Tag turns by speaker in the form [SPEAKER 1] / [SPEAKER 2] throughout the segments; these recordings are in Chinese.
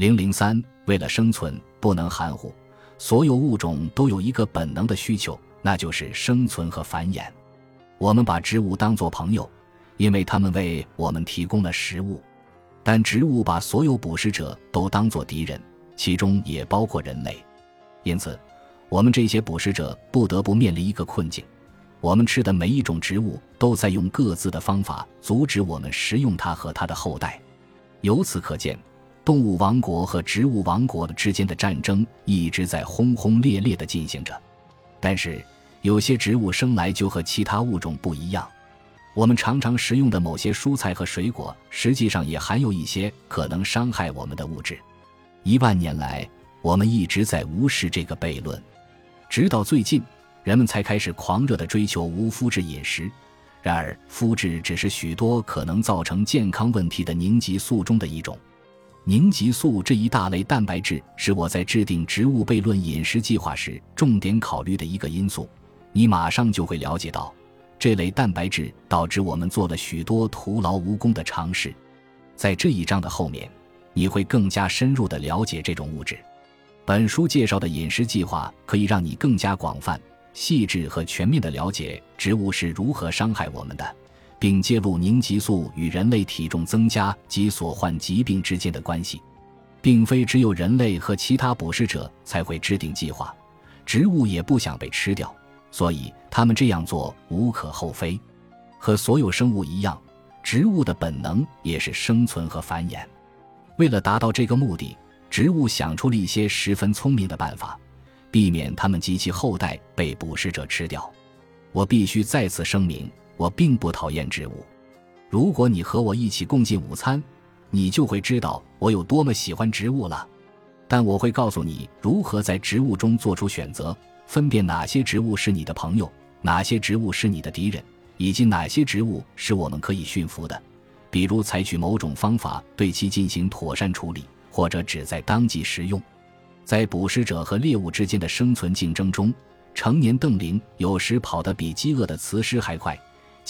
[SPEAKER 1] 零零三，为了生存，不能含糊。所有物种都有一个本能的需求，那就是生存和繁衍。我们把植物当作朋友，因为它们为我们提供了食物。但植物把所有捕食者都当作敌人，其中也包括人类。因此，我们这些捕食者不得不面临一个困境：我们吃的每一种植物都在用各自的方法阻止我们食用它和它的后代。由此可见。动物王国和植物王国之间的战争一直在轰轰烈烈地进行着，但是有些植物生来就和其他物种不一样。我们常常食用的某些蔬菜和水果，实际上也含有一些可能伤害我们的物质。一万年来，我们一直在无视这个悖论，直到最近，人们才开始狂热地追求无麸质饮食。然而，麸质只是许多可能造成健康问题的凝集素中的一种。凝集素这一大类蛋白质是我在制定植物悖论饮食计划时重点考虑的一个因素。你马上就会了解到，这类蛋白质导致我们做了许多徒劳无功的尝试。在这一章的后面，你会更加深入地了解这种物质。本书介绍的饮食计划可以让你更加广泛、细致和全面地了解植物是如何伤害我们的。并揭露凝集素与人类体重增加及所患疾病之间的关系，并非只有人类和其他捕食者才会制定计划，植物也不想被吃掉，所以他们这样做无可厚非。和所有生物一样，植物的本能也是生存和繁衍。为了达到这个目的，植物想出了一些十分聪明的办法，避免它们及其后代被捕食者吃掉。我必须再次声明。我并不讨厌植物。如果你和我一起共进午餐，你就会知道我有多么喜欢植物了。但我会告诉你如何在植物中做出选择，分辨哪些植物是你的朋友，哪些植物是你的敌人，以及哪些植物是我们可以驯服的，比如采取某种方法对其进行妥善处理，或者只在当季食用。在捕食者和猎物之间的生存竞争中，成年瞪羚有时跑得比饥饿的雌狮还快。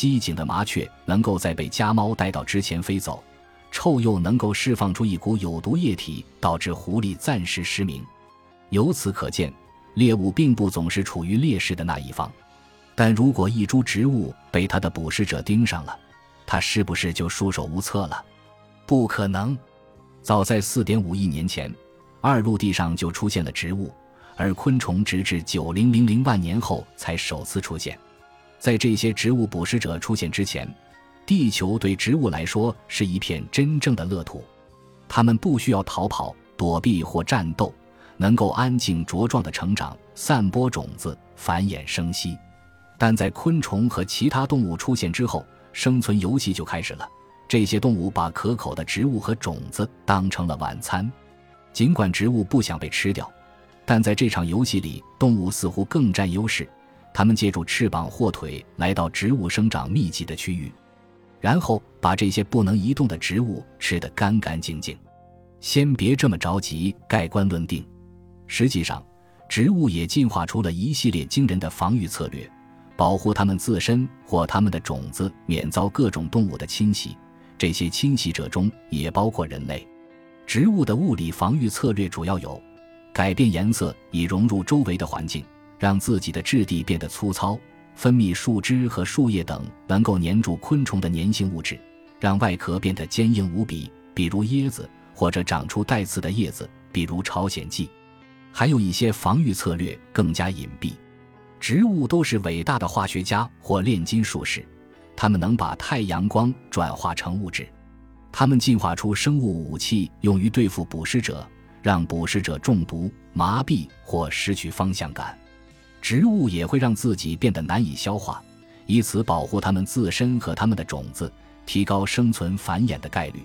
[SPEAKER 1] 机警的麻雀能够在被家猫带到之前飞走，臭鼬能够释放出一股有毒液体，导致狐狸暂时失明。由此可见，猎物并不总是处于劣势的那一方。但如果一株植物被它的捕食者盯上了，它是不是就束手无策了？不可能。早在4.5亿年前，二陆地上就出现了植物，而昆虫直至9000万年后才首次出现。在这些植物捕食者出现之前，地球对植物来说是一片真正的乐土。它们不需要逃跑、躲避或战斗，能够安静茁壮的成长、散播种子、繁衍生息。但在昆虫和其他动物出现之后，生存游戏就开始了。这些动物把可口的植物和种子当成了晚餐。尽管植物不想被吃掉，但在这场游戏里，动物似乎更占优势。它们借助翅膀或腿来到植物生长密集的区域，然后把这些不能移动的植物吃得干干净净。先别这么着急盖棺论定，实际上，植物也进化出了一系列惊人的防御策略，保护它们自身或它们的种子免遭各种动物的侵袭。这些侵袭者中也包括人类。植物的物理防御策略主要有：改变颜色以融入周围的环境。让自己的质地变得粗糙，分泌树枝和树叶等能够粘住昆虫的粘性物质，让外壳变得坚硬无比，比如椰子，或者长出带刺的叶子，比如朝鲜蓟。还有一些防御策略更加隐蔽。植物都是伟大的化学家或炼金术士，他们能把太阳光转化成物质。他们进化出生物武器，用于对付捕食者，让捕食者中毒、麻痹或失去方向感。植物也会让自己变得难以消化，以此保护它们自身和它们的种子，提高生存繁衍的概率。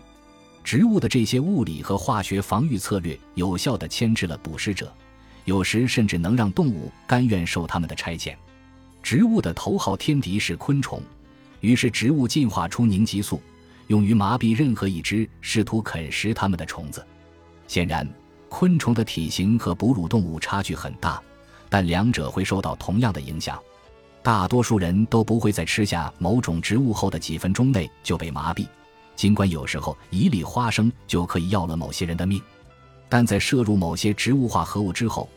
[SPEAKER 1] 植物的这些物理和化学防御策略有效地牵制了捕食者，有时甚至能让动物甘愿受它们的差遣。植物的头号天敌是昆虫，于是植物进化出凝集素，用于麻痹任何一只试图啃食它们的虫子。显然，昆虫的体型和哺乳动物差距很大。但两者会受到同样的影响，大多数人都不会在吃下某种植物后的几分钟内就被麻痹，尽管有时候一粒花生就可以要了某些人的命。但在摄入某些植物化合物之后，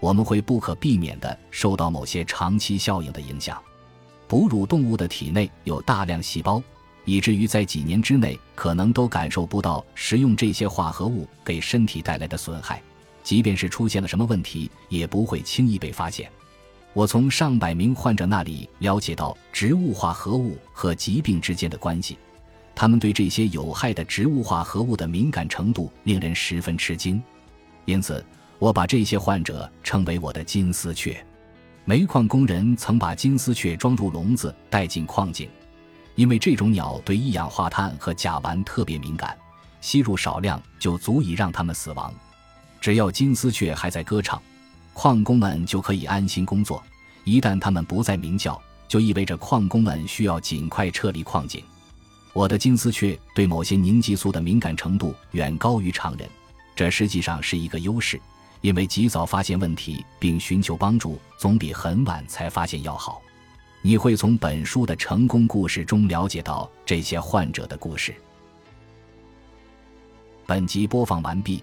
[SPEAKER 1] 我们会不可避免地受到某些长期效应的影响。哺乳动物的体内有大量细胞，以至于在几年之内可能都感受不到食用这些化合物给身体带来的损害。即便是出现了什么问题，也不会轻易被发现。我从上百名患者那里了解到植物化合物和疾病之间的关系，他们对这些有害的植物化合物的敏感程度令人十分吃惊。因此，我把这些患者称为我的金丝雀。煤矿工人曾把金丝雀装入笼子带进矿井，因为这种鸟对一氧化碳和甲烷特别敏感，吸入少量就足以让它们死亡。只要金丝雀还在歌唱，矿工们就可以安心工作；一旦它们不再鸣叫，就意味着矿工们需要尽快撤离矿井。我的金丝雀对某些凝激素的敏感程度远高于常人，这实际上是一个优势，因为及早发现问题并寻求帮助，总比很晚才发现要好。你会从本书的成功故事中了解到这些患者的故事。本集播放完毕。